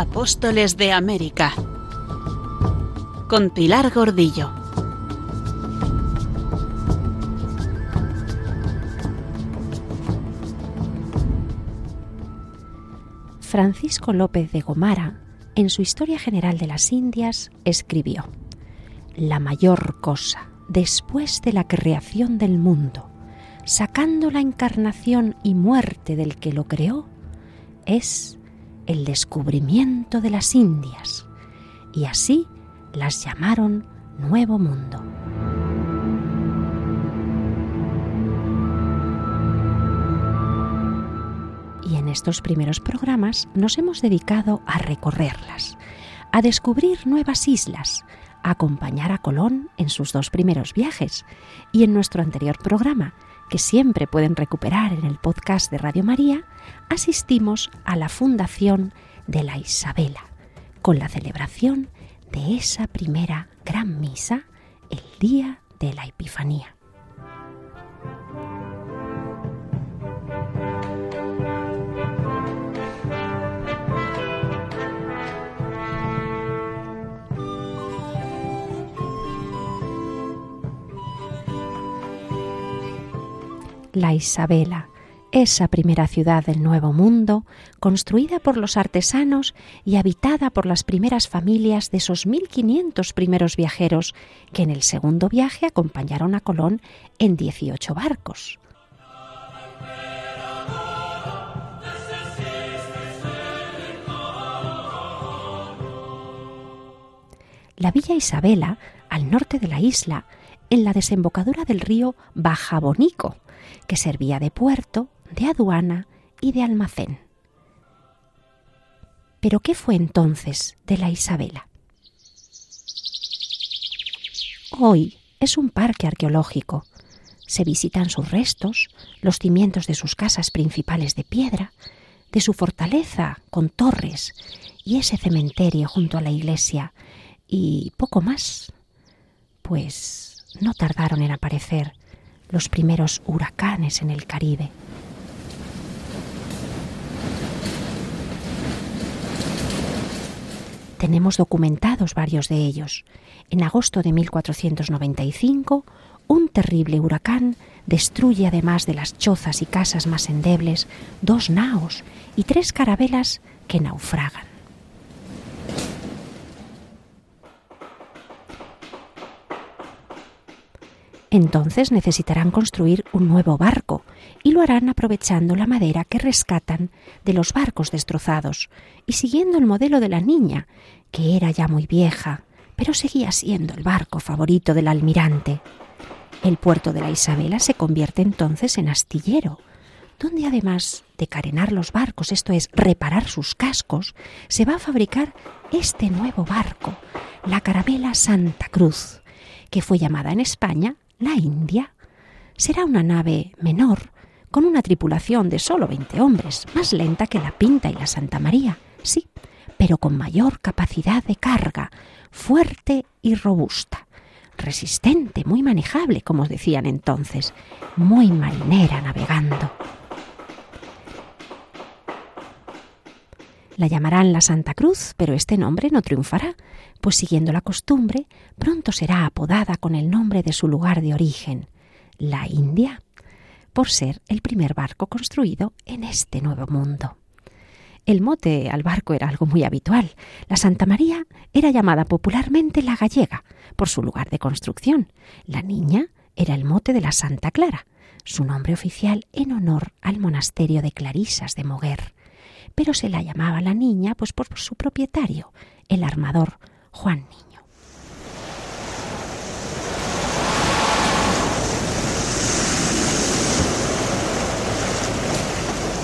Apóstoles de América con Pilar Gordillo. Francisco López de Gomara, en su Historia General de las Indias, escribió, La mayor cosa, después de la creación del mundo, sacando la encarnación y muerte del que lo creó, es el descubrimiento de las Indias, y así las llamaron Nuevo Mundo. Y en estos primeros programas nos hemos dedicado a recorrerlas, a descubrir nuevas islas, a acompañar a Colón en sus dos primeros viajes y en nuestro anterior programa que siempre pueden recuperar en el podcast de Radio María, asistimos a la fundación de la Isabela, con la celebración de esa primera gran misa el día de la Epifanía. La Isabela, esa primera ciudad del Nuevo Mundo, construida por los artesanos y habitada por las primeras familias de esos 1500 primeros viajeros que en el segundo viaje acompañaron a Colón en 18 barcos. La Villa Isabela, al norte de la isla, en la desembocadura del río Bajabonico, que servía de puerto, de aduana y de almacén. Pero ¿qué fue entonces de la Isabela? Hoy es un parque arqueológico. Se visitan sus restos, los cimientos de sus casas principales de piedra, de su fortaleza con torres y ese cementerio junto a la iglesia y poco más. Pues no tardaron en aparecer los primeros huracanes en el Caribe. Tenemos documentados varios de ellos. En agosto de 1495, un terrible huracán destruye, además de las chozas y casas más endebles, dos naos y tres carabelas que naufragan. Entonces necesitarán construir un nuevo barco y lo harán aprovechando la madera que rescatan de los barcos destrozados y siguiendo el modelo de la niña, que era ya muy vieja, pero seguía siendo el barco favorito del almirante. El puerto de la Isabela se convierte entonces en astillero, donde además de carenar los barcos, esto es, reparar sus cascos, se va a fabricar este nuevo barco, la carabela Santa Cruz, que fue llamada en España la India. Será una nave menor, con una tripulación de solo 20 hombres, más lenta que la Pinta y la Santa María, sí, pero con mayor capacidad de carga, fuerte y robusta, resistente, muy manejable, como decían entonces, muy marinera navegando. La llamarán la Santa Cruz, pero este nombre no triunfará, pues siguiendo la costumbre, pronto será apodada con el nombre de su lugar de origen, la India, por ser el primer barco construido en este nuevo mundo. El mote al barco era algo muy habitual. La Santa María era llamada popularmente la gallega, por su lugar de construcción. La niña era el mote de la Santa Clara, su nombre oficial en honor al monasterio de Clarisas de Moguer pero se la llamaba la niña pues por su propietario, el armador Juan Niño.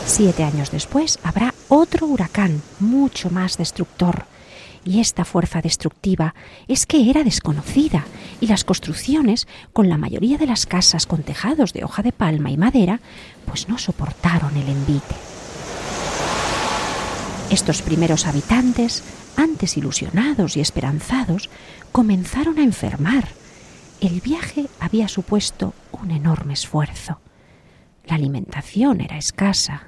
Siete años después habrá otro huracán mucho más destructor. Y esta fuerza destructiva es que era desconocida y las construcciones, con la mayoría de las casas con tejados de hoja de palma y madera, pues no soportaron el envite. Estos primeros habitantes, antes ilusionados y esperanzados, comenzaron a enfermar. El viaje había supuesto un enorme esfuerzo. La alimentación era escasa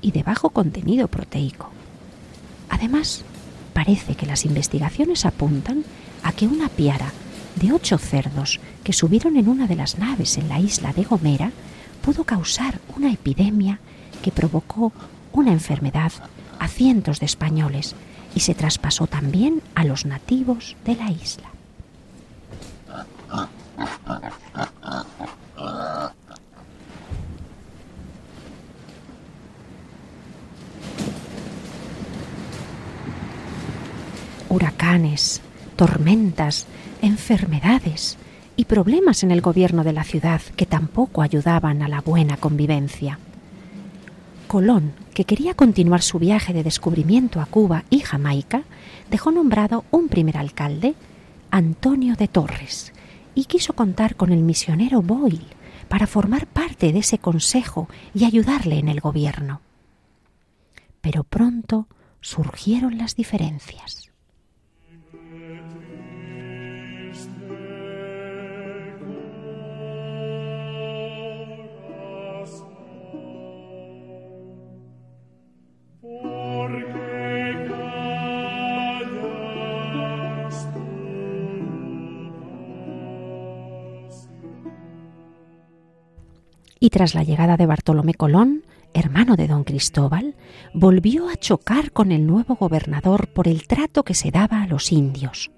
y de bajo contenido proteico. Además, parece que las investigaciones apuntan a que una piara de ocho cerdos que subieron en una de las naves en la isla de Gomera pudo causar una epidemia que provocó una enfermedad a cientos de españoles y se traspasó también a los nativos de la isla. Huracanes, tormentas, enfermedades y problemas en el gobierno de la ciudad que tampoco ayudaban a la buena convivencia. Colón, que quería continuar su viaje de descubrimiento a Cuba y Jamaica, dejó nombrado un primer alcalde, Antonio de Torres, y quiso contar con el misionero Boyle para formar parte de ese consejo y ayudarle en el gobierno. Pero pronto surgieron las diferencias. Y tras la llegada de Bartolomé Colón, hermano de don Cristóbal, volvió a chocar con el nuevo gobernador por el trato que se daba a los indios.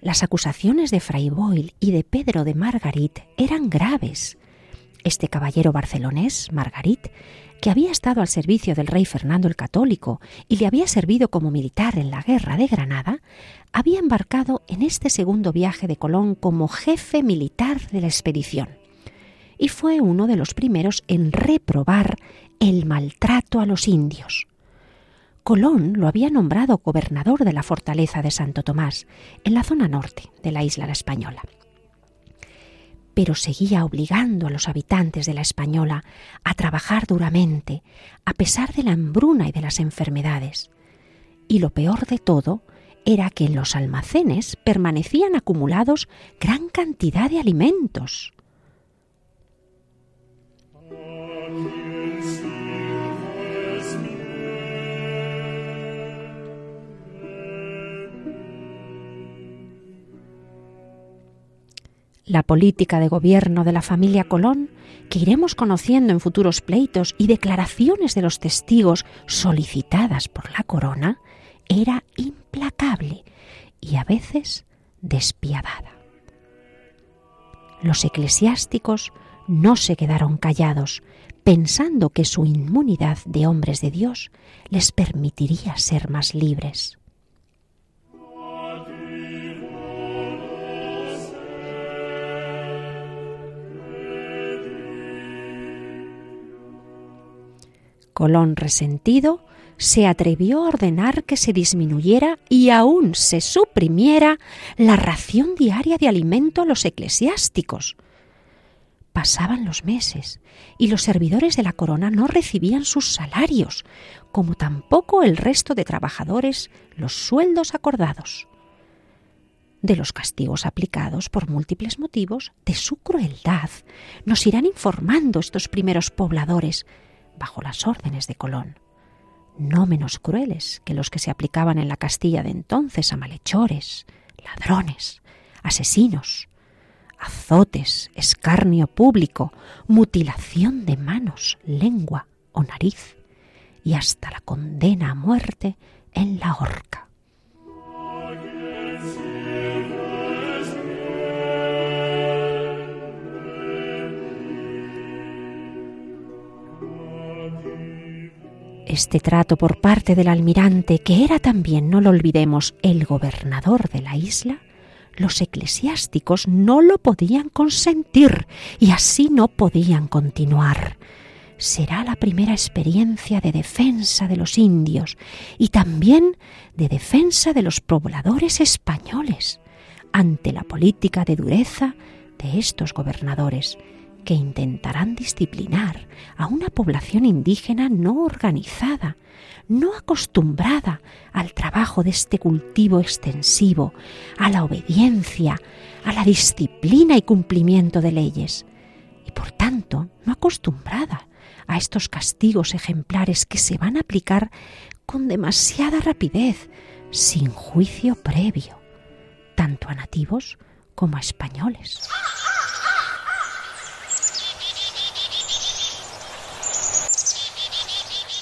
Las acusaciones de Fray Boyle y de Pedro de Margarit eran graves. Este caballero barcelonés, Margarit, que había estado al servicio del rey Fernando el Católico y le había servido como militar en la guerra de Granada, había embarcado en este segundo viaje de Colón como jefe militar de la expedición y fue uno de los primeros en reprobar el maltrato a los indios. Colón lo había nombrado gobernador de la fortaleza de Santo Tomás, en la zona norte de la isla española. Pero seguía obligando a los habitantes de la española a trabajar duramente, a pesar de la hambruna y de las enfermedades. Y lo peor de todo era que en los almacenes permanecían acumulados gran cantidad de alimentos. La política de gobierno de la familia Colón, que iremos conociendo en futuros pleitos y declaraciones de los testigos solicitadas por la corona, era implacable y a veces despiadada. Los eclesiásticos no se quedaron callados, pensando que su inmunidad de hombres de Dios les permitiría ser más libres. Colón resentido se atrevió a ordenar que se disminuyera y aún se suprimiera la ración diaria de alimento a los eclesiásticos. Pasaban los meses y los servidores de la corona no recibían sus salarios, como tampoco el resto de trabajadores los sueldos acordados. De los castigos aplicados por múltiples motivos, de su crueldad, nos irán informando estos primeros pobladores, bajo las órdenes de Colón, no menos crueles que los que se aplicaban en la Castilla de entonces a malhechores, ladrones, asesinos, azotes, escarnio público, mutilación de manos, lengua o nariz, y hasta la condena a muerte en la horca. Este trato por parte del almirante, que era también, no lo olvidemos, el gobernador de la isla, los eclesiásticos no lo podían consentir y así no podían continuar. Será la primera experiencia de defensa de los indios y también de defensa de los pobladores españoles ante la política de dureza de estos gobernadores que intentarán disciplinar a una población indígena no organizada, no acostumbrada al trabajo de este cultivo extensivo, a la obediencia, a la disciplina y cumplimiento de leyes, y por tanto no acostumbrada a estos castigos ejemplares que se van a aplicar con demasiada rapidez, sin juicio previo, tanto a nativos como a españoles.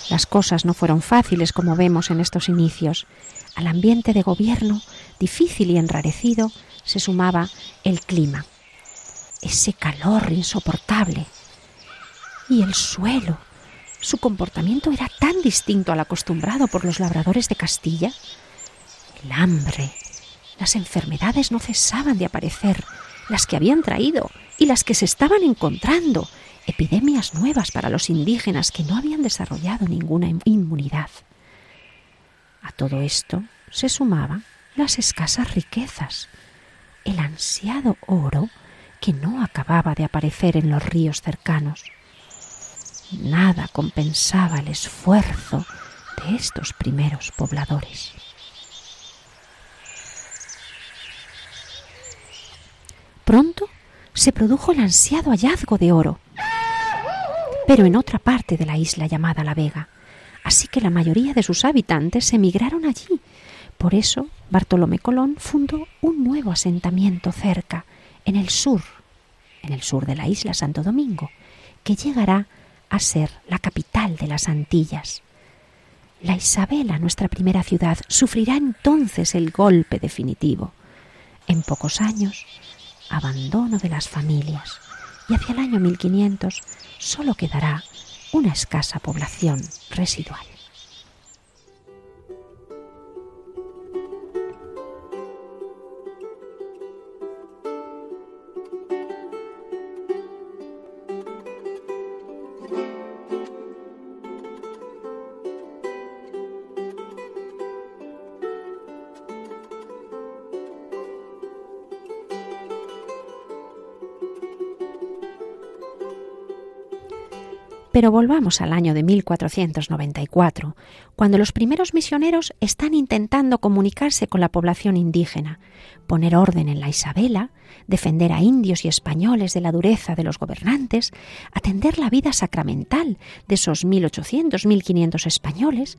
Las cosas no fueron fáciles como vemos en estos inicios. Al ambiente de gobierno, difícil y enrarecido, se sumaba el clima, ese calor insoportable. Y el suelo, su comportamiento era tan distinto al acostumbrado por los labradores de Castilla. El hambre, las enfermedades no cesaban de aparecer, las que habían traído y las que se estaban encontrando, epidemias nuevas para los indígenas que no habían desarrollado ninguna inmunidad. A todo esto se sumaban las escasas riquezas, el ansiado oro que no acababa de aparecer en los ríos cercanos. Nada compensaba el esfuerzo de estos primeros pobladores. Pronto se produjo el ansiado hallazgo de oro, pero en otra parte de la isla llamada La Vega, así que la mayoría de sus habitantes emigraron allí. Por eso Bartolomé Colón fundó un nuevo asentamiento cerca, en el sur, en el sur de la isla Santo Domingo, que llegará a ser la capital de las Antillas. La Isabela, nuestra primera ciudad, sufrirá entonces el golpe definitivo. En pocos años, abandono de las familias y hacia el año 1500 solo quedará una escasa población residual. Pero volvamos al año de 1494, cuando los primeros misioneros están intentando comunicarse con la población indígena, poner orden en la Isabela, defender a indios y españoles de la dureza de los gobernantes, atender la vida sacramental de esos 1.800, 1.500 españoles,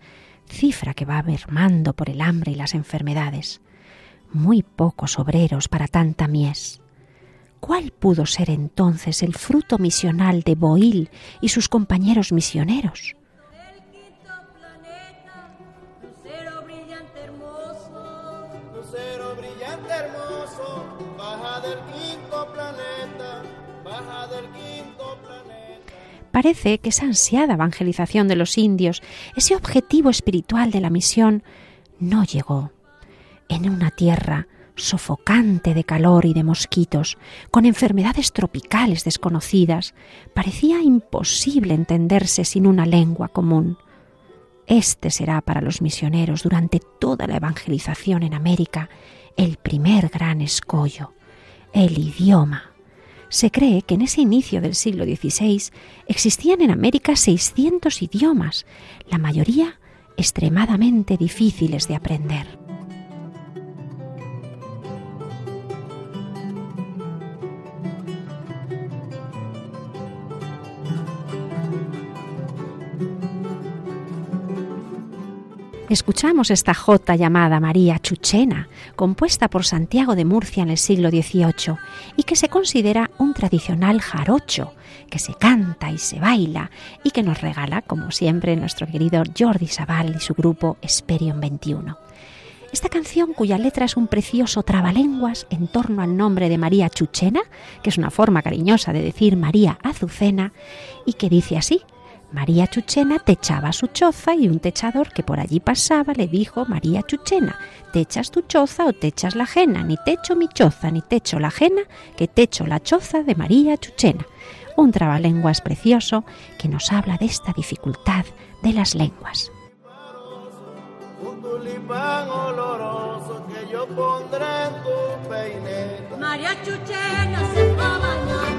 cifra que va mermando por el hambre y las enfermedades. Muy pocos obreros para tanta mies. ¿Cuál pudo ser entonces el fruto misional de Boil y sus compañeros misioneros? Parece que esa ansiada evangelización de los indios, ese objetivo espiritual de la misión, no llegó. En una tierra sofocante de calor y de mosquitos, con enfermedades tropicales desconocidas, parecía imposible entenderse sin una lengua común. Este será para los misioneros durante toda la evangelización en América el primer gran escollo, el idioma. Se cree que en ese inicio del siglo XVI existían en América 600 idiomas, la mayoría extremadamente difíciles de aprender. Escuchamos esta jota llamada María Chuchena, compuesta por Santiago de Murcia en el siglo XVIII y que se considera un tradicional jarocho, que se canta y se baila y que nos regala, como siempre, nuestro querido Jordi Sabal y su grupo Esperion 21. Esta canción, cuya letra es un precioso trabalenguas en torno al nombre de María Chuchena, que es una forma cariñosa de decir María Azucena, y que dice así, María Chuchena techaba su choza y un techador que por allí pasaba le dijo María Chuchena, ¿te echas tu choza o te echas la ajena? Ni techo mi choza, ni techo la ajena, que techo la choza de María Chuchena. Un trabalenguas precioso que nos habla de esta dificultad de las lenguas. María Chuchena se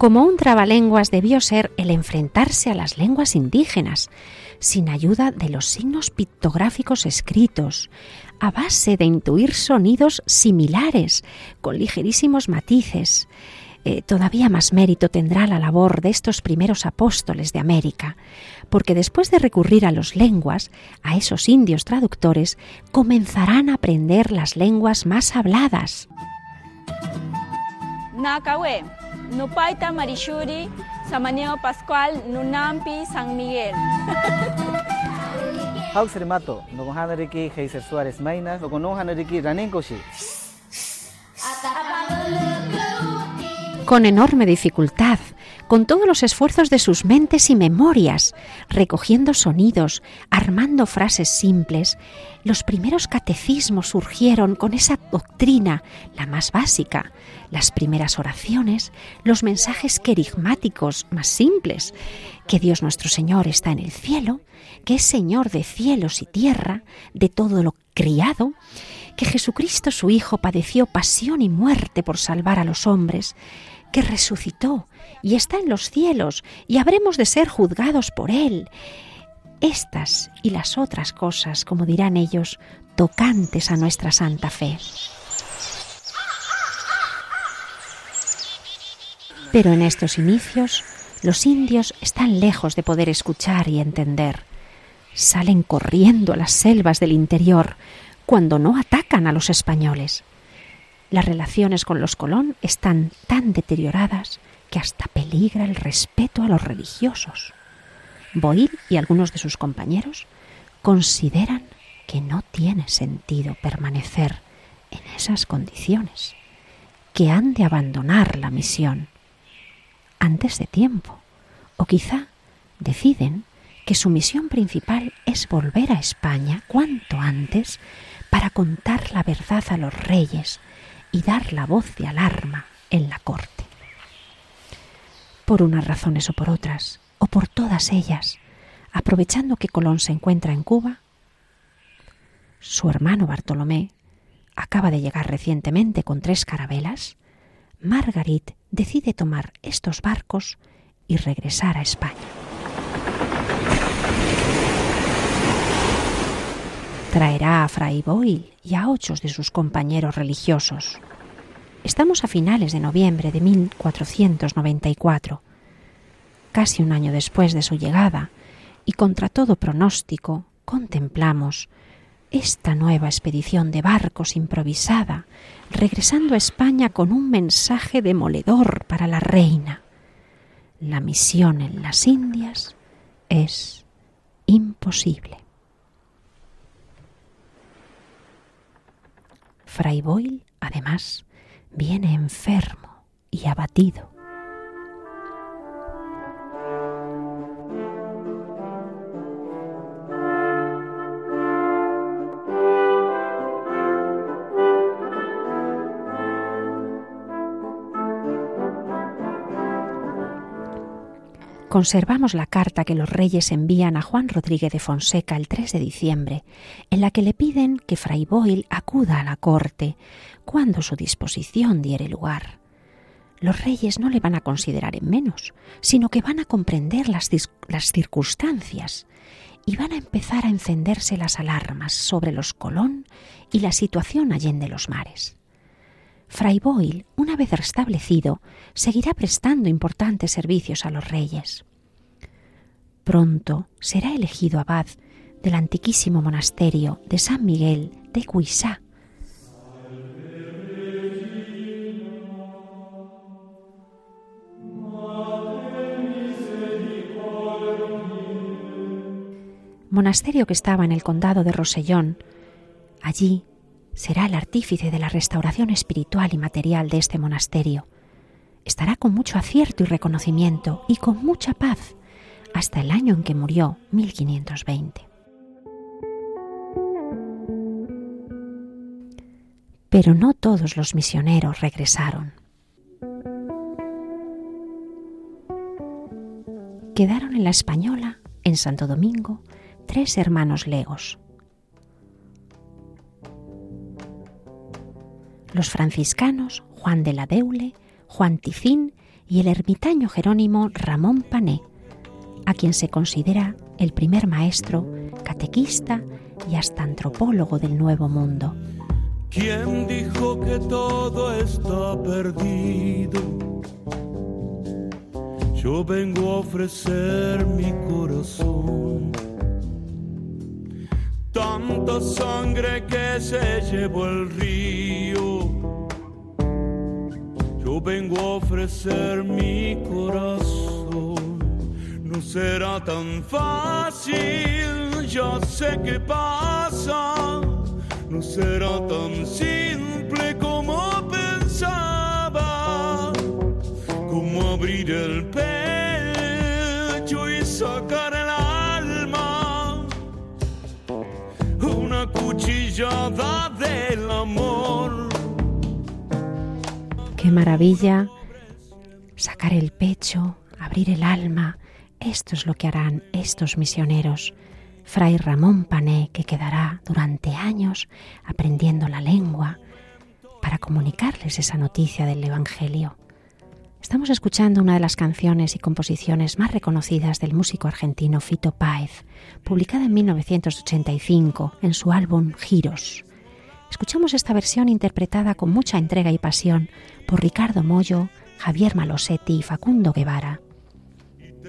Como un trabalenguas debió ser el enfrentarse a las lenguas indígenas, sin ayuda de los signos pictográficos escritos, a base de intuir sonidos similares, con ligerísimos matices. Eh, todavía más mérito tendrá la labor de estos primeros apóstoles de América, porque después de recurrir a los lenguas, a esos indios traductores, comenzarán a aprender las lenguas más habladas. Nakawe, Nupaita Marishuri, Samaneo Pascual, Nunampi, San Miguel. Hausermato, Nogohanariki, Heiser Suárez Mainas, Nogonohanariki, Ranenkoshi. Con enorme dificultad, con todos los esfuerzos de sus mentes y memorias, recogiendo sonidos, armando frases simples, los primeros catecismos surgieron con esa doctrina, la más básica, las primeras oraciones, los mensajes querigmáticos más simples, que Dios nuestro Señor está en el cielo, que es Señor de cielos y tierra, de todo lo criado, que Jesucristo su Hijo padeció pasión y muerte por salvar a los hombres, que resucitó y está en los cielos y habremos de ser juzgados por Él. Estas y las otras cosas, como dirán ellos, tocantes a nuestra santa fe. Pero en estos inicios los indios están lejos de poder escuchar y entender. Salen corriendo a las selvas del interior cuando no atacan a los españoles. Las relaciones con los Colón están tan deterioradas que hasta peligra el respeto a los religiosos. Boyle y algunos de sus compañeros consideran que no tiene sentido permanecer en esas condiciones, que han de abandonar la misión antes de tiempo, o quizá deciden que su misión principal es volver a España cuanto antes para contar la verdad a los reyes y dar la voz de alarma en la corte. Por unas razones o por otras, o por todas ellas, aprovechando que Colón se encuentra en Cuba, su hermano Bartolomé acaba de llegar recientemente con tres carabelas, Margarit decide tomar estos barcos y regresar a España. Traerá a Fray Boyle y a ocho de sus compañeros religiosos. Estamos a finales de noviembre de 1494, casi un año después de su llegada, y contra todo pronóstico contemplamos esta nueva expedición de barcos improvisada, regresando a España con un mensaje demoledor para la reina. La misión en las Indias es imposible. Fray Boyle, además, viene enfermo y abatido. Conservamos la carta que los reyes envían a Juan Rodríguez de Fonseca el 3 de diciembre, en la que le piden que Fray Boyle acuda a la corte cuando su disposición diere lugar. Los reyes no le van a considerar en menos, sino que van a comprender las, las circunstancias y van a empezar a encenderse las alarmas sobre los Colón y la situación allende los mares. Fray Boyle, una vez restablecido, seguirá prestando importantes servicios a los reyes. Pronto será elegido abad del antiquísimo monasterio de San Miguel de Cuisá. Monasterio que estaba en el condado de Rosellón. Allí será el artífice de la restauración espiritual y material de este monasterio. Estará con mucho acierto y reconocimiento y con mucha paz hasta el año en que murió, 1520. Pero no todos los misioneros regresaron. Quedaron en la Española, en Santo Domingo, tres hermanos legos, los franciscanos Juan de la Deule, Juan Ticín y el ermitaño jerónimo Ramón Pané, a quien se considera el primer maestro, catequista y hasta antropólogo del Nuevo Mundo. ¿Quién dijo que todo está perdido? Yo vengo a ofrecer mi corazón. Tanta sangre que se llevó el río. Yo vengo a ofrecer mi corazón. No será tan fácil, ya sé qué pasa no será tan simple como pensaba, como abrir el pecho y sacar el alma, una cuchillada del amor. Qué maravilla sacar el pecho, abrir el alma. Esto es lo que harán estos misioneros Fray Ramón Pané, que quedará durante años aprendiendo la lengua para comunicarles esa noticia del Evangelio. Estamos escuchando una de las canciones y composiciones más reconocidas del músico argentino Fito Páez, publicada en 1985 en su álbum Giros. Escuchamos esta versión interpretada con mucha entrega y pasión por Ricardo Mollo, Javier Malosetti y Facundo Guevara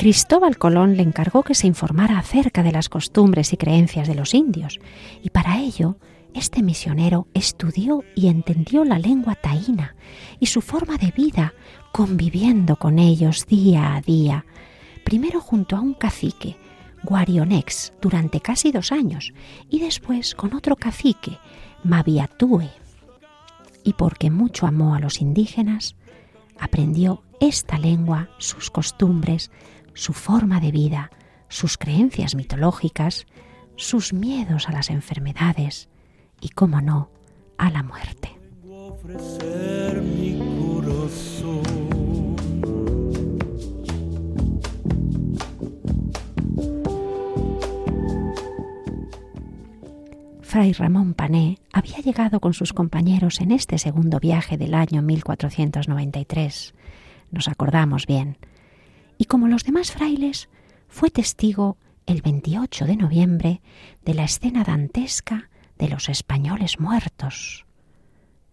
Cristóbal Colón le encargó que se informara acerca de las costumbres y creencias de los indios, y para ello este misionero estudió y entendió la lengua taína y su forma de vida, conviviendo con ellos día a día, primero junto a un cacique, Guarionex, durante casi dos años, y después con otro cacique, Maviatúe. Y porque mucho amó a los indígenas, aprendió esta lengua, sus costumbres, su forma de vida, sus creencias mitológicas, sus miedos a las enfermedades y, cómo no, a la muerte. Fray Ramón Pané había llegado con sus compañeros en este segundo viaje del año 1493. Nos acordamos bien, y como los demás frailes, fue testigo el 28 de noviembre de la escena dantesca de los españoles muertos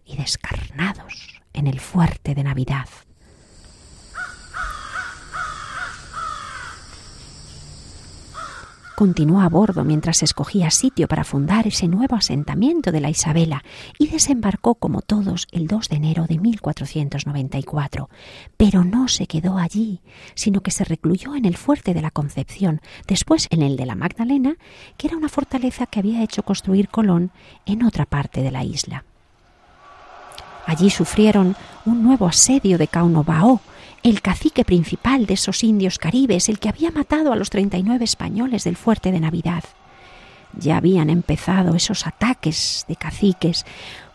y descarnados en el fuerte de Navidad. Continuó a bordo mientras escogía sitio para fundar ese nuevo asentamiento de la Isabela y desembarcó como todos el 2 de enero de 1494. Pero no se quedó allí, sino que se recluyó en el fuerte de la Concepción, después en el de la Magdalena, que era una fortaleza que había hecho construir Colón en otra parte de la isla. Allí sufrieron un nuevo asedio de Caunobao, el cacique principal de esos indios caribes, el que había matado a los 39 españoles del fuerte de Navidad. Ya habían empezado esos ataques de caciques.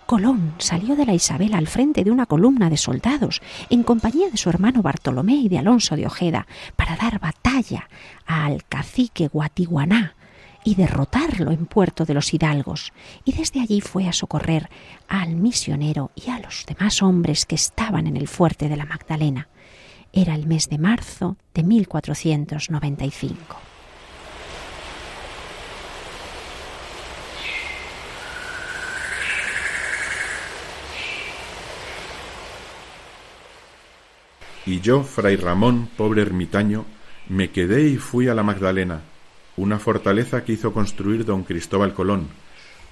Colón salió de la Isabel al frente de una columna de soldados, en compañía de su hermano Bartolomé y de Alonso de Ojeda, para dar batalla al cacique Guatiguaná y derrotarlo en Puerto de los Hidalgos, y desde allí fue a socorrer al misionero y a los demás hombres que estaban en el fuerte de la Magdalena. Era el mes de marzo de 1495. Y yo, fray Ramón, pobre ermitaño, me quedé y fui a la Magdalena, una fortaleza que hizo construir don Cristóbal Colón,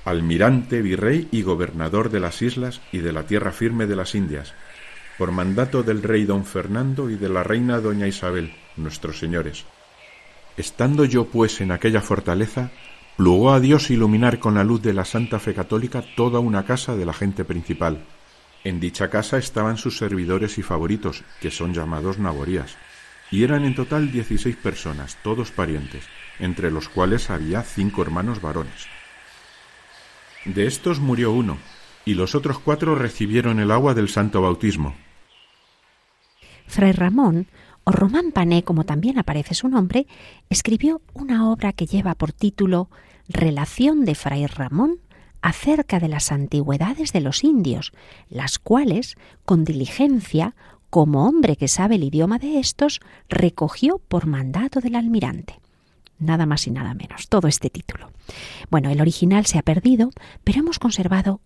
almirante, virrey y gobernador de las islas y de la tierra firme de las Indias, por mandato del rey don Fernando y de la reina doña Isabel, nuestros señores. Estando yo pues en aquella fortaleza, plugó a Dios iluminar con la luz de la Santa Fe Católica toda una casa de la gente principal. En dicha casa estaban sus servidores y favoritos, que son llamados naborías. y eran en total 16 personas, todos parientes, entre los cuales había cinco hermanos varones. De estos murió uno, y los otros cuatro recibieron el agua del santo bautismo. Fray Ramón, o Román Pané, como también aparece su nombre, escribió una obra que lleva por título Relación de Fray Ramón acerca de las antigüedades de los indios, las cuales, con diligencia, como hombre que sabe el idioma de estos, recogió por mandato del almirante. Nada más y nada menos, todo este título. Bueno, el original se ha perdido, pero hemos conservado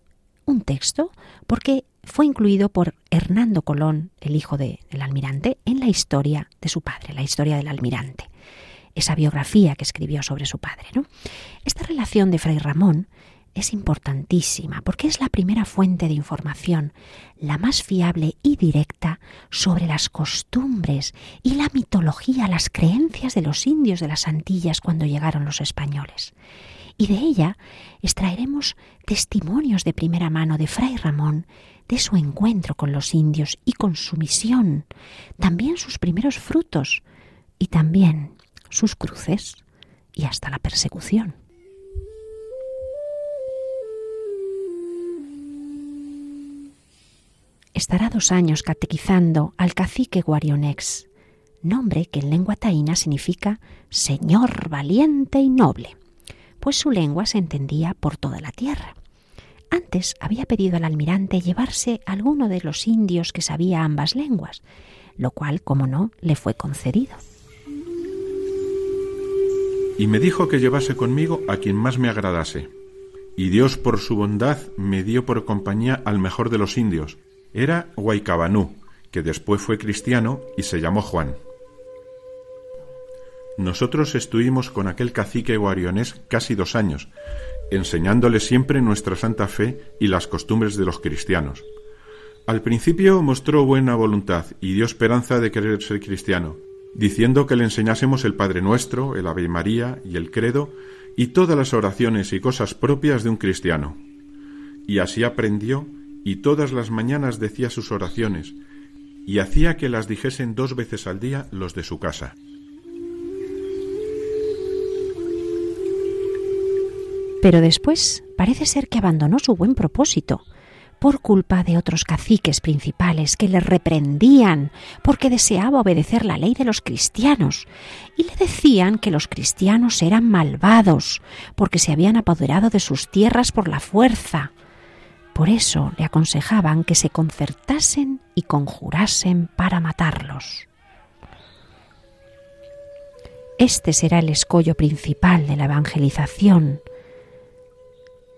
un texto porque fue incluido por Hernando Colón, el hijo del almirante, en la historia de su padre, la historia del almirante. Esa biografía que escribió sobre su padre. ¿no? Esta relación de Fray Ramón es importantísima porque es la primera fuente de información, la más fiable y directa sobre las costumbres y la mitología, las creencias de los indios de las Antillas cuando llegaron los españoles. Y de ella extraeremos testimonios de primera mano de Fray Ramón, de su encuentro con los indios y con su misión, también sus primeros frutos y también sus cruces y hasta la persecución. estará dos años catequizando al cacique Guarionex, nombre que en lengua taína significa Señor valiente y noble, pues su lengua se entendía por toda la tierra. Antes había pedido al almirante llevarse alguno de los indios que sabía ambas lenguas, lo cual, como no, le fue concedido. Y me dijo que llevase conmigo a quien más me agradase. Y Dios por su bondad me dio por compañía al mejor de los indios, era Guaycabanú, que después fue cristiano y se llamó Juan. Nosotros estuvimos con aquel cacique guarionés casi dos años, enseñándole siempre nuestra santa fe y las costumbres de los cristianos. Al principio mostró buena voluntad y dio esperanza de querer ser cristiano, diciendo que le enseñásemos el Padre Nuestro, el Ave María y el Credo y todas las oraciones y cosas propias de un cristiano. Y así aprendió y todas las mañanas decía sus oraciones, y hacía que las dijesen dos veces al día los de su casa. Pero después parece ser que abandonó su buen propósito, por culpa de otros caciques principales que le reprendían porque deseaba obedecer la ley de los cristianos. Y le decían que los cristianos eran malvados porque se habían apoderado de sus tierras por la fuerza. Por eso le aconsejaban que se concertasen y conjurasen para matarlos. Este será el escollo principal de la evangelización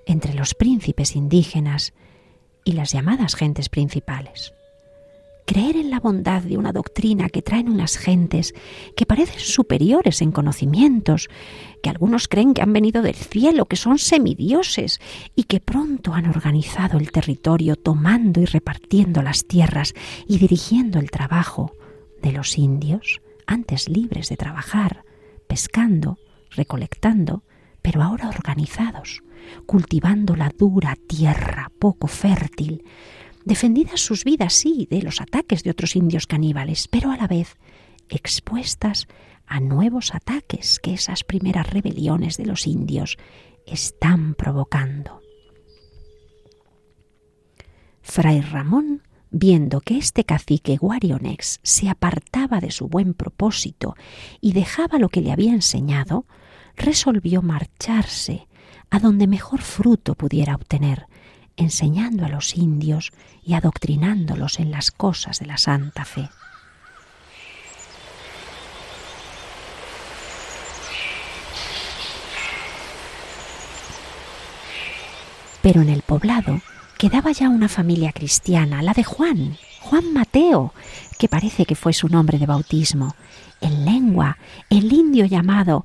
entre los príncipes indígenas y las llamadas gentes principales. Creer en la bondad de una doctrina que traen unas gentes que parecen superiores en conocimientos, que algunos creen que han venido del cielo, que son semidioses y que pronto han organizado el territorio tomando y repartiendo las tierras y dirigiendo el trabajo de los indios, antes libres de trabajar, pescando, recolectando, pero ahora organizados, cultivando la dura tierra poco fértil, defendidas sus vidas, sí, de los ataques de otros indios caníbales, pero a la vez expuestas a nuevos ataques que esas primeras rebeliones de los indios están provocando. Fray Ramón, viendo que este cacique Guarionex se apartaba de su buen propósito y dejaba lo que le había enseñado, resolvió marcharse a donde mejor fruto pudiera obtener, enseñando a los indios y adoctrinándolos en las cosas de la Santa Fe. Pero en el poblado quedaba ya una familia cristiana, la de Juan, Juan Mateo, que parece que fue su nombre de bautismo, en lengua, el indio llamado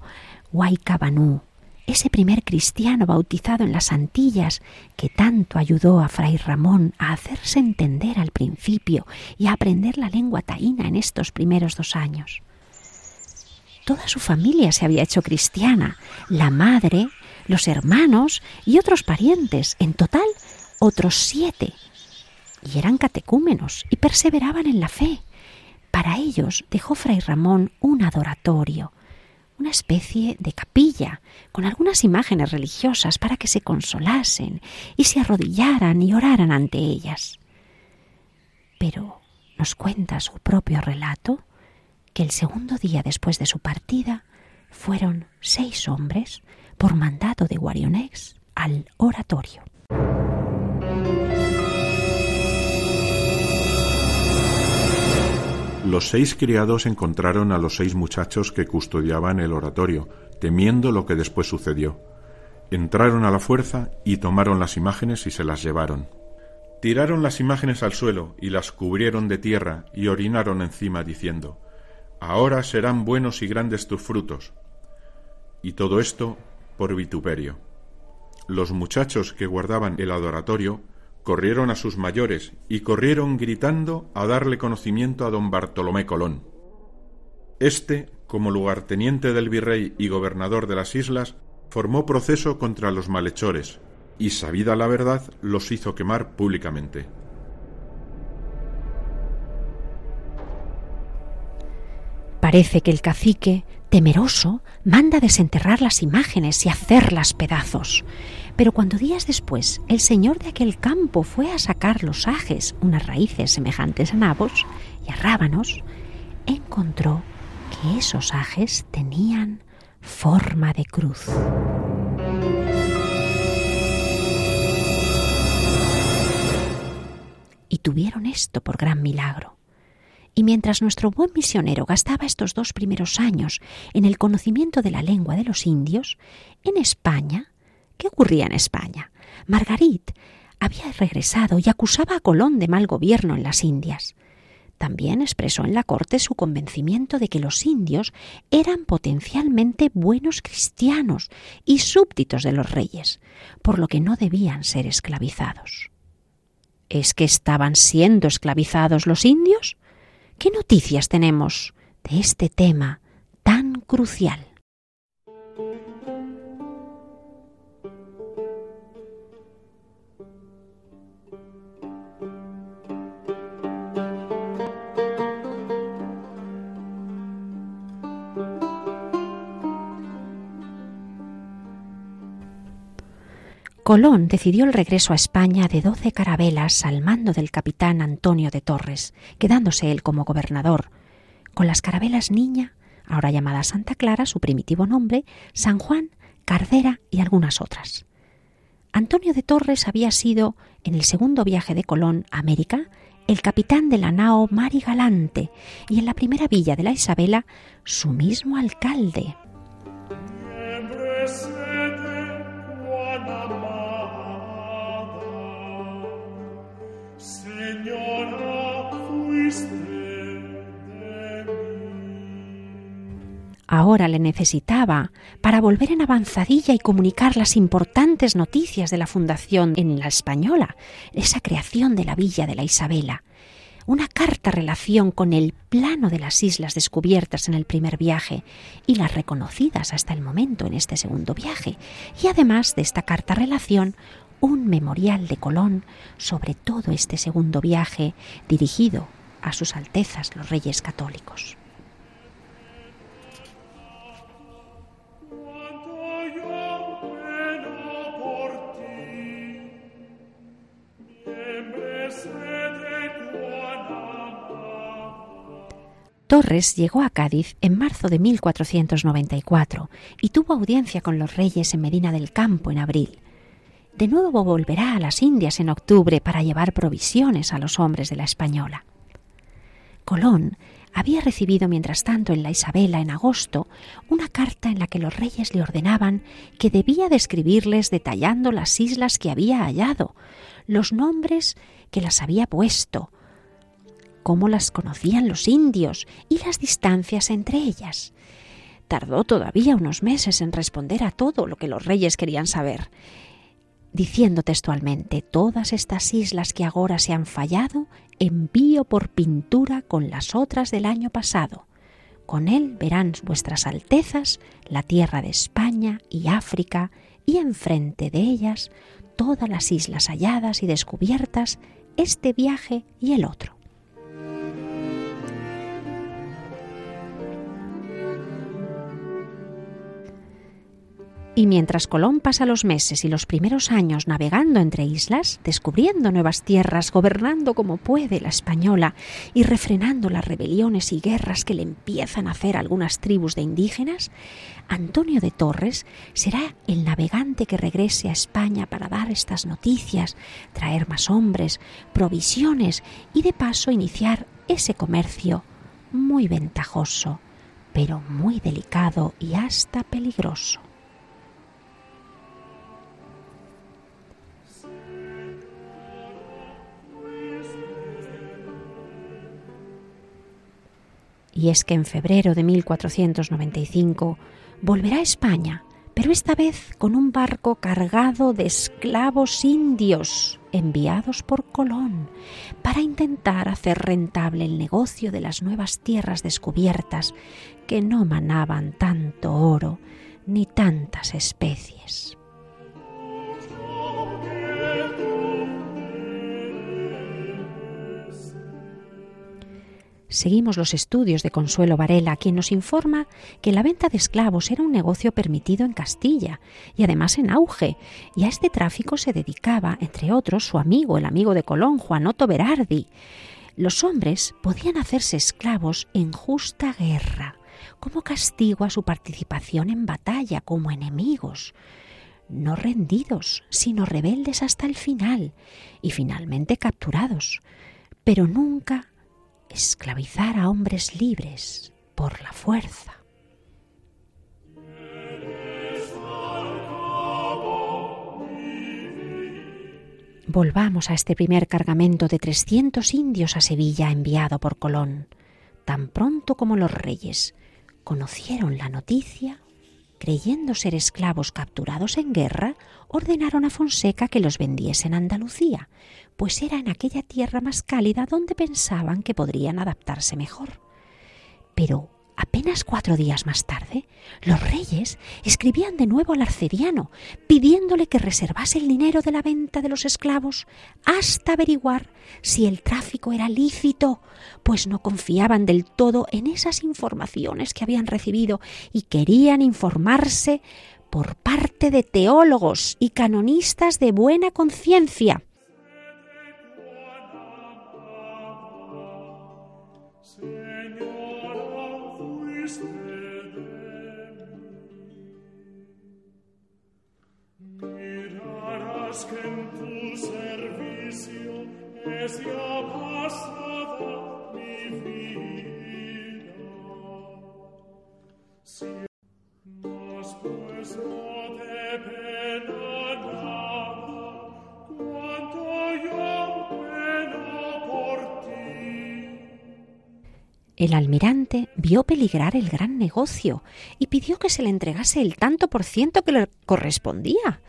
Huaycabanú, ese primer cristiano bautizado en las Antillas que tanto ayudó a Fray Ramón a hacerse entender al principio y a aprender la lengua taína en estos primeros dos años. Toda su familia se había hecho cristiana, la madre, los hermanos y otros parientes, en total otros siete, y eran catecúmenos y perseveraban en la fe, Para ellos dejó Fray Ramón un adoratorio, una especie de capilla con algunas imágenes religiosas para que se consolasen y se arrodillaran y oraran ante ellas. Pero nos cuenta su propio relato que el segundo día después de su partida fueron seis hombres por mandato de Guarionex al oratorio. Los seis criados encontraron a los seis muchachos que custodiaban el oratorio, temiendo lo que después sucedió. Entraron a la fuerza y tomaron las imágenes y se las llevaron. Tiraron las imágenes al suelo y las cubrieron de tierra y orinaron encima diciendo, Ahora serán buenos y grandes tus frutos. Y todo esto por vituperio. Los muchachos que guardaban el adoratorio corrieron a sus mayores y corrieron gritando a darle conocimiento a don Bartolomé Colón. Este, como lugarteniente del virrey y gobernador de las islas, formó proceso contra los malhechores y, sabida la verdad, los hizo quemar públicamente. Parece que el cacique, temeroso, manda desenterrar las imágenes y hacerlas pedazos. Pero cuando días después el señor de aquel campo fue a sacar los ajes, unas raíces semejantes a nabos y a rábanos, encontró que esos ajes tenían forma de cruz. Y tuvieron esto por gran milagro y mientras nuestro buen misionero gastaba estos dos primeros años en el conocimiento de la lengua de los indios, en España, ¿qué ocurría en España? Margarit había regresado y acusaba a Colón de mal gobierno en las Indias. También expresó en la corte su convencimiento de que los indios eran potencialmente buenos cristianos y súbditos de los reyes, por lo que no debían ser esclavizados. ¿Es que estaban siendo esclavizados los indios? ¿Qué noticias tenemos de este tema tan crucial? Colón decidió el regreso a España de doce carabelas al mando del capitán Antonio de Torres, quedándose él como gobernador, con las carabelas Niña, ahora llamada Santa Clara, su primitivo nombre, San Juan, Cardera y algunas otras. Antonio de Torres había sido, en el segundo viaje de Colón a América, el capitán de la nao Mari Galante y en la primera villa de la Isabela, su mismo alcalde. Ahora le necesitaba para volver en avanzadilla y comunicar las importantes noticias de la fundación en la Española, esa creación de la villa de la Isabela, una carta relación con el plano de las islas descubiertas en el primer viaje y las reconocidas hasta el momento en este segundo viaje, y además de esta carta relación, un memorial de Colón sobre todo este segundo viaje dirigido a sus Altezas los Reyes Católicos. Torres llegó a Cádiz en marzo de 1494 y tuvo audiencia con los reyes en Medina del Campo en abril. De nuevo volverá a las Indias en octubre para llevar provisiones a los hombres de la Española. Colón había recibido mientras tanto en la Isabela en agosto una carta en la que los reyes le ordenaban que debía describirles detallando las islas que había hallado, los nombres que las había puesto, cómo las conocían los indios y las distancias entre ellas. Tardó todavía unos meses en responder a todo lo que los reyes querían saber, diciendo textualmente, todas estas islas que ahora se han fallado, envío por pintura con las otras del año pasado. Con él verán vuestras altezas la tierra de España y África, y enfrente de ellas todas las islas halladas y descubiertas, este viaje y el otro. Y mientras Colón pasa los meses y los primeros años navegando entre islas, descubriendo nuevas tierras, gobernando como puede la española y refrenando las rebeliones y guerras que le empiezan a hacer algunas tribus de indígenas, Antonio de Torres será el navegante que regrese a España para dar estas noticias, traer más hombres, provisiones y de paso iniciar ese comercio muy ventajoso, pero muy delicado y hasta peligroso. Y es que en febrero de 1495 volverá a España, pero esta vez con un barco cargado de esclavos indios enviados por Colón para intentar hacer rentable el negocio de las nuevas tierras descubiertas que no manaban tanto oro ni tantas especies. Seguimos los estudios de Consuelo Varela, quien nos informa que la venta de esclavos era un negocio permitido en Castilla y además en auge, y a este tráfico se dedicaba, entre otros, su amigo, el amigo de Colón, Juanoto Berardi. Los hombres podían hacerse esclavos en justa guerra, como castigo a su participación en batalla como enemigos no rendidos, sino rebeldes hasta el final y finalmente capturados, pero nunca esclavizar a hombres libres por la fuerza. Volvamos a este primer cargamento de 300 indios a Sevilla enviado por Colón. Tan pronto como los reyes conocieron la noticia, creyendo ser esclavos capturados en guerra, ordenaron a Fonseca que los vendiese en Andalucía, pues era en aquella tierra más cálida donde pensaban que podrían adaptarse mejor. Pero apenas cuatro días más tarde, los reyes escribían de nuevo al arcediano, pidiéndole que reservase el dinero de la venta de los esclavos hasta averiguar si el tráfico era lícito, pues no confiaban del todo en esas informaciones que habían recibido y querían informarse por parte de teólogos y canonistas de buena conciencia. El almirante vio peligrar el gran negocio y pidió que se le entregase el tanto por ciento que le correspondía.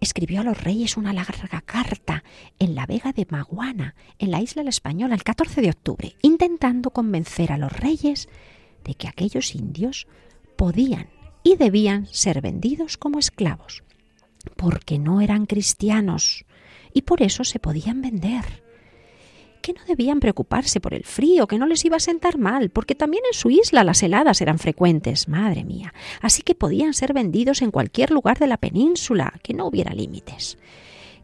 Escribió a los reyes una larga carta en la Vega de Maguana, en la isla la Española, el 14 de octubre, intentando convencer a los reyes de que aquellos indios podían y debían ser vendidos como esclavos, porque no eran cristianos y por eso se podían vender que no debían preocuparse por el frío, que no les iba a sentar mal, porque también en su isla las heladas eran frecuentes, madre mía, así que podían ser vendidos en cualquier lugar de la península, que no hubiera límites.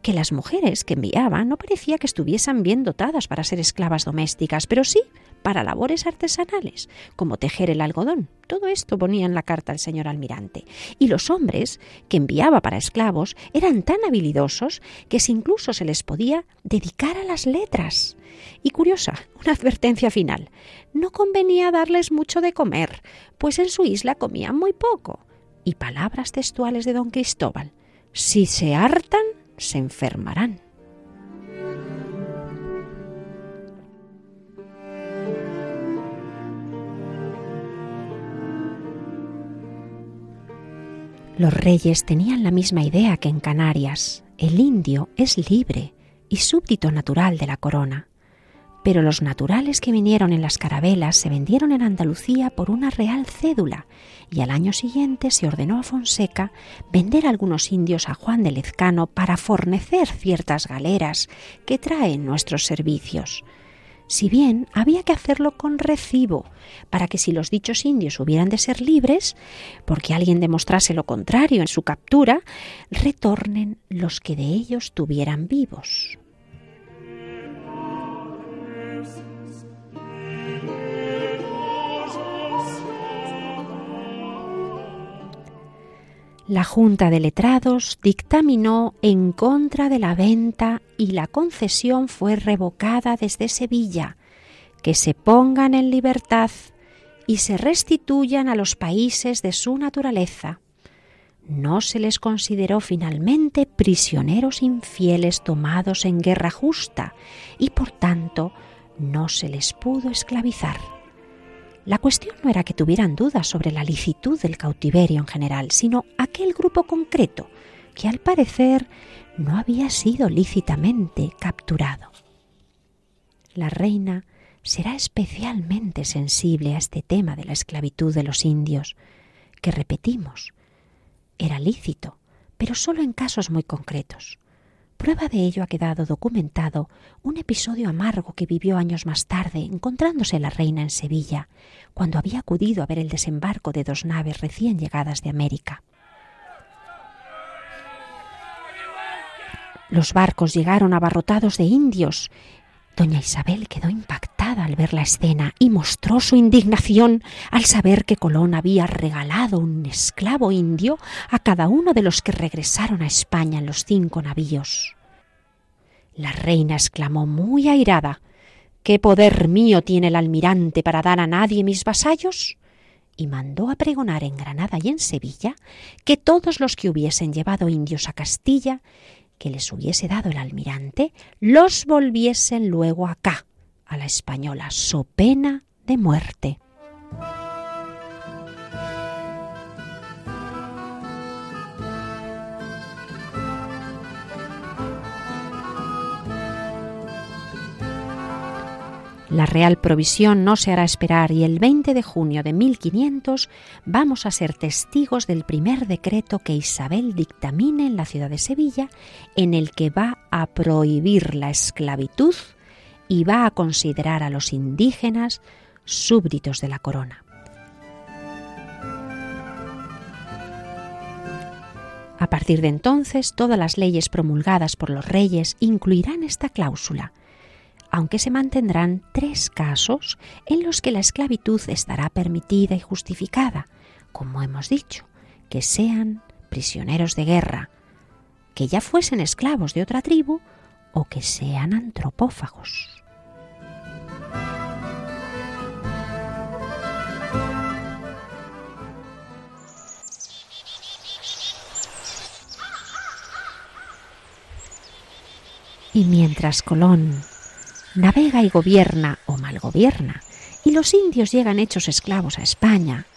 Que las mujeres que enviaban no parecía que estuviesen bien dotadas para ser esclavas domésticas, pero sí para labores artesanales, como tejer el algodón. Todo esto ponía en la carta el señor almirante. Y los hombres que enviaba para esclavos eran tan habilidosos que si incluso se les podía dedicar a las letras. Y curiosa, una advertencia final. No convenía darles mucho de comer, pues en su isla comían muy poco. Y palabras textuales de don Cristóbal. Si se hartan, se enfermarán. Los reyes tenían la misma idea que en Canarias. El indio es libre y súbdito natural de la corona. Pero los naturales que vinieron en las carabelas se vendieron en Andalucía por una real cédula y al año siguiente se ordenó a Fonseca vender algunos indios a Juan de Lezcano para fornecer ciertas galeras que traen nuestros servicios. Si bien había que hacerlo con recibo, para que si los dichos indios hubieran de ser libres, porque alguien demostrase lo contrario en su captura, retornen los que de ellos tuvieran vivos. La Junta de Letrados dictaminó en contra de la venta y la concesión fue revocada desde Sevilla, que se pongan en libertad y se restituyan a los países de su naturaleza. No se les consideró finalmente prisioneros infieles tomados en guerra justa y por tanto no se les pudo esclavizar. La cuestión no era que tuvieran dudas sobre la licitud del cautiverio en general, sino aquel grupo concreto que al parecer no había sido lícitamente capturado. La reina será especialmente sensible a este tema de la esclavitud de los indios, que repetimos, era lícito, pero solo en casos muy concretos. Prueba de ello ha quedado documentado un episodio amargo que vivió años más tarde, encontrándose la reina en Sevilla, cuando había acudido a ver el desembarco de dos naves recién llegadas de América. Los barcos llegaron abarrotados de indios Doña Isabel quedó impactada al ver la escena y mostró su indignación al saber que Colón había regalado un esclavo indio a cada uno de los que regresaron a España en los cinco navíos. La reina exclamó muy airada ¿Qué poder mío tiene el almirante para dar a nadie mis vasallos? y mandó a pregonar en Granada y en Sevilla que todos los que hubiesen llevado indios a Castilla que les hubiese dado el almirante los volviesen luego acá, a la española, so pena de muerte. La Real Provisión no se hará esperar y el 20 de junio de 1500 vamos a ser testigos del primer decreto que Isabel dictamine en la ciudad de Sevilla en el que va a prohibir la esclavitud y va a considerar a los indígenas súbditos de la corona. A partir de entonces, todas las leyes promulgadas por los reyes incluirán esta cláusula – aunque se mantendrán tres casos en los que la esclavitud estará permitida y justificada, como hemos dicho, que sean prisioneros de guerra, que ya fuesen esclavos de otra tribu o que sean antropófagos. Y mientras Colón navega y gobierna o mal gobierna, y los indios llegan hechos esclavos a España.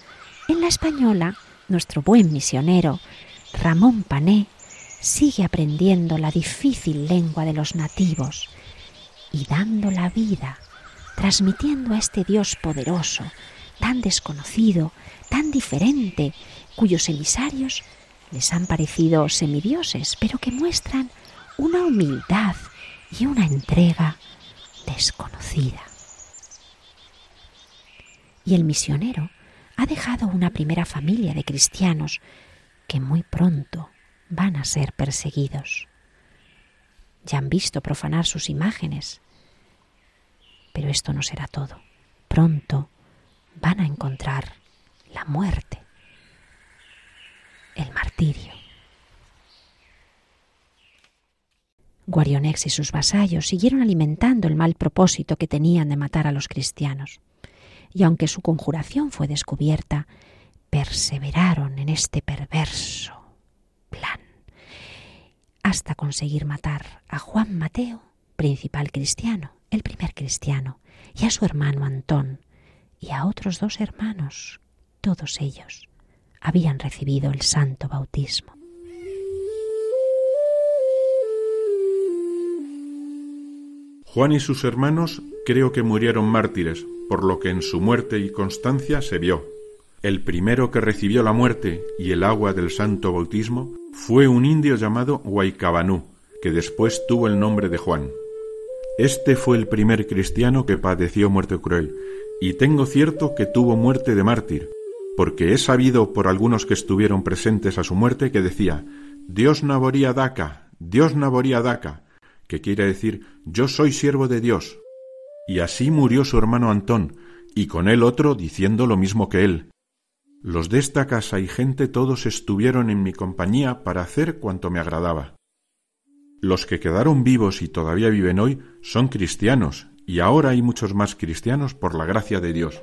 En la española, nuestro buen misionero, Ramón Pané, sigue aprendiendo la difícil lengua de los nativos y dando la vida, transmitiendo a este Dios poderoso, tan desconocido, tan diferente, cuyos emisarios les han parecido semidioses, pero que muestran una humildad y una entrega desconocida. Y el misionero ha dejado una primera familia de cristianos que muy pronto van a ser perseguidos. Ya han visto profanar sus imágenes, pero esto no será todo. Pronto van a encontrar la muerte, el martirio. Guarionex y sus vasallos siguieron alimentando el mal propósito que tenían de matar a los cristianos. Y aunque su conjuración fue descubierta, perseveraron en este perverso plan hasta conseguir matar a Juan Mateo, principal cristiano, el primer cristiano, y a su hermano Antón, y a otros dos hermanos, todos ellos habían recibido el santo bautismo. Juan y sus hermanos creo que murieron mártires, por lo que en su muerte y constancia se vio. El primero que recibió la muerte y el agua del santo bautismo fue un indio llamado Huaycabanú, que después tuvo el nombre de Juan. Este fue el primer cristiano que padeció muerte cruel, y tengo cierto que tuvo muerte de mártir, porque he sabido por algunos que estuvieron presentes a su muerte que decía, Dios naboría daca, Dios naboría daca, que quiere decir, yo soy siervo de Dios. Y así murió su hermano Antón, y con él otro diciendo lo mismo que él. Los de esta casa y gente todos estuvieron en mi compañía para hacer cuanto me agradaba. Los que quedaron vivos y todavía viven hoy son cristianos, y ahora hay muchos más cristianos por la gracia de Dios.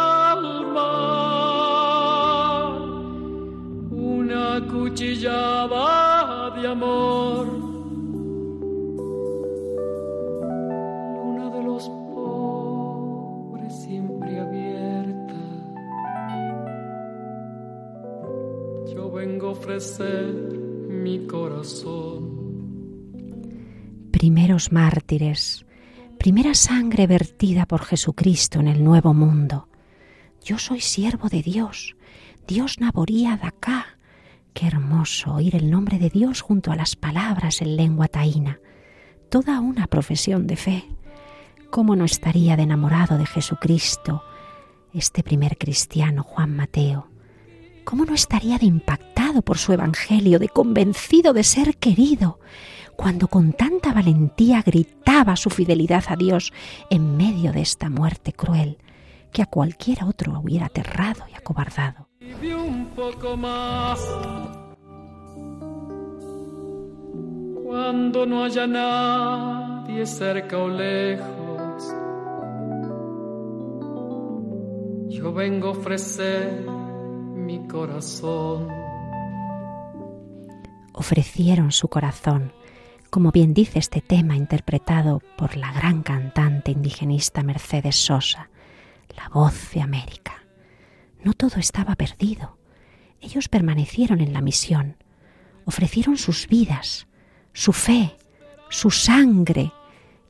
De amor ofrecer mi corazón. Primeros mártires, primera sangre vertida por Jesucristo en el nuevo mundo. Yo soy siervo de Dios, Dios naboría de acá. Qué hermoso oír el nombre de Dios junto a las palabras en lengua taína. Toda una profesión de fe. ¿Cómo no estaría de enamorado de Jesucristo este primer cristiano Juan Mateo? ¿Cómo no estaría de impactado por su Evangelio, de convencido de ser querido, cuando con tanta valentía gritaba su fidelidad a Dios en medio de esta muerte cruel que a cualquier otro hubiera aterrado y acobardado? Un poco más. Cuando no haya nadie cerca o lejos, yo vengo a ofrecer mi corazón. Ofrecieron su corazón, como bien dice este tema interpretado por la gran cantante indigenista Mercedes Sosa, la voz de América. No todo estaba perdido. Ellos permanecieron en la misión, ofrecieron sus vidas, su fe, su sangre,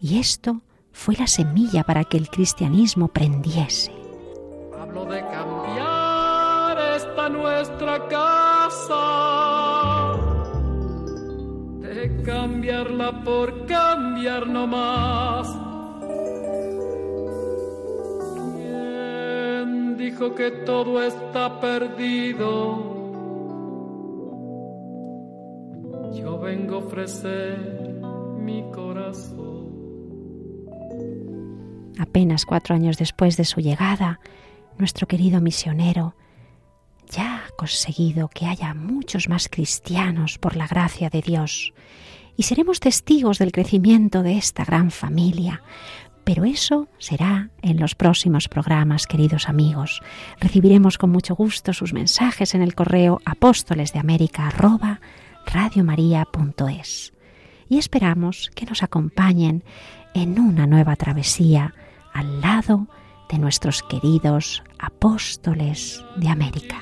y esto fue la semilla para que el cristianismo prendiese. Hablo de nuestra casa, de cambiarla por cambiar no más. Dijo que todo está perdido? Yo vengo a ofrecer mi corazón. Apenas cuatro años después de su llegada, nuestro querido misionero ya ha conseguido que haya muchos más cristianos por la gracia de Dios y seremos testigos del crecimiento de esta gran familia. Pero eso será en los próximos programas, queridos amigos. Recibiremos con mucho gusto sus mensajes en el correo apóstoles y esperamos que nos acompañen en una nueva travesía al lado de nuestros queridos apóstoles de América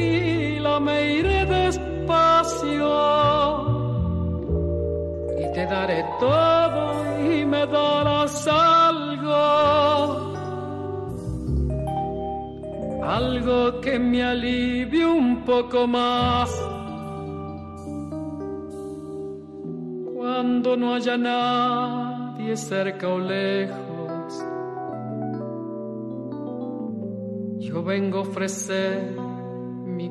tranquila, me iré despacio y te daré todo y me darás algo algo que me alivie un poco más. Cuando no haya nadie cerca o lejos, yo vengo a ofrecer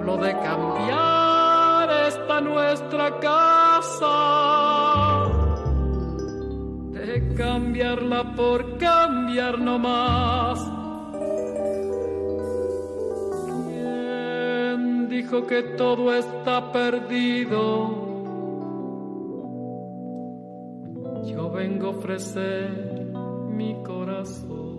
Hablo de cambiar esta nuestra casa. De cambiarla por cambiar no más. ¿Quién dijo que todo está perdido? Yo vengo a ofrecer mi corazón.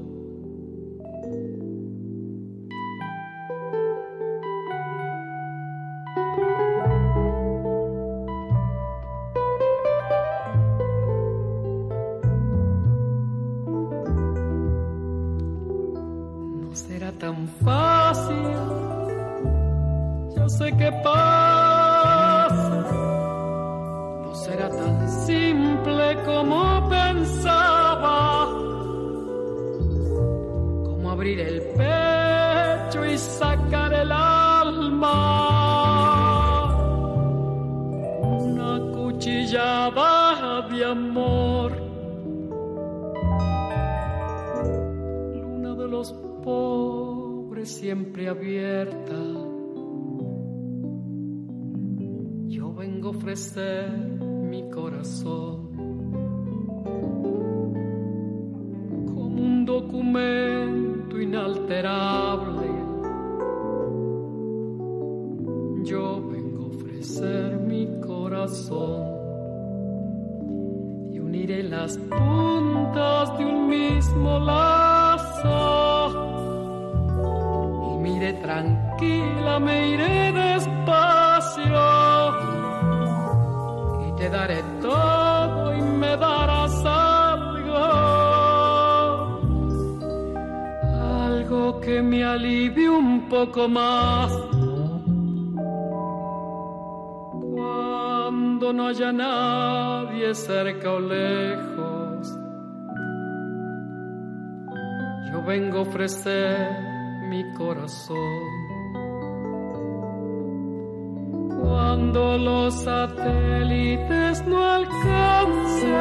Cuando los satélites no alcancen,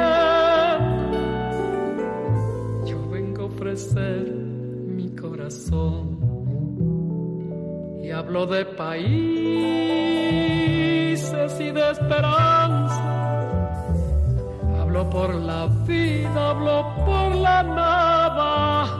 yo vengo a ofrecer mi corazón. Y hablo de países y de esperanza. Hablo por la vida, hablo por la nada.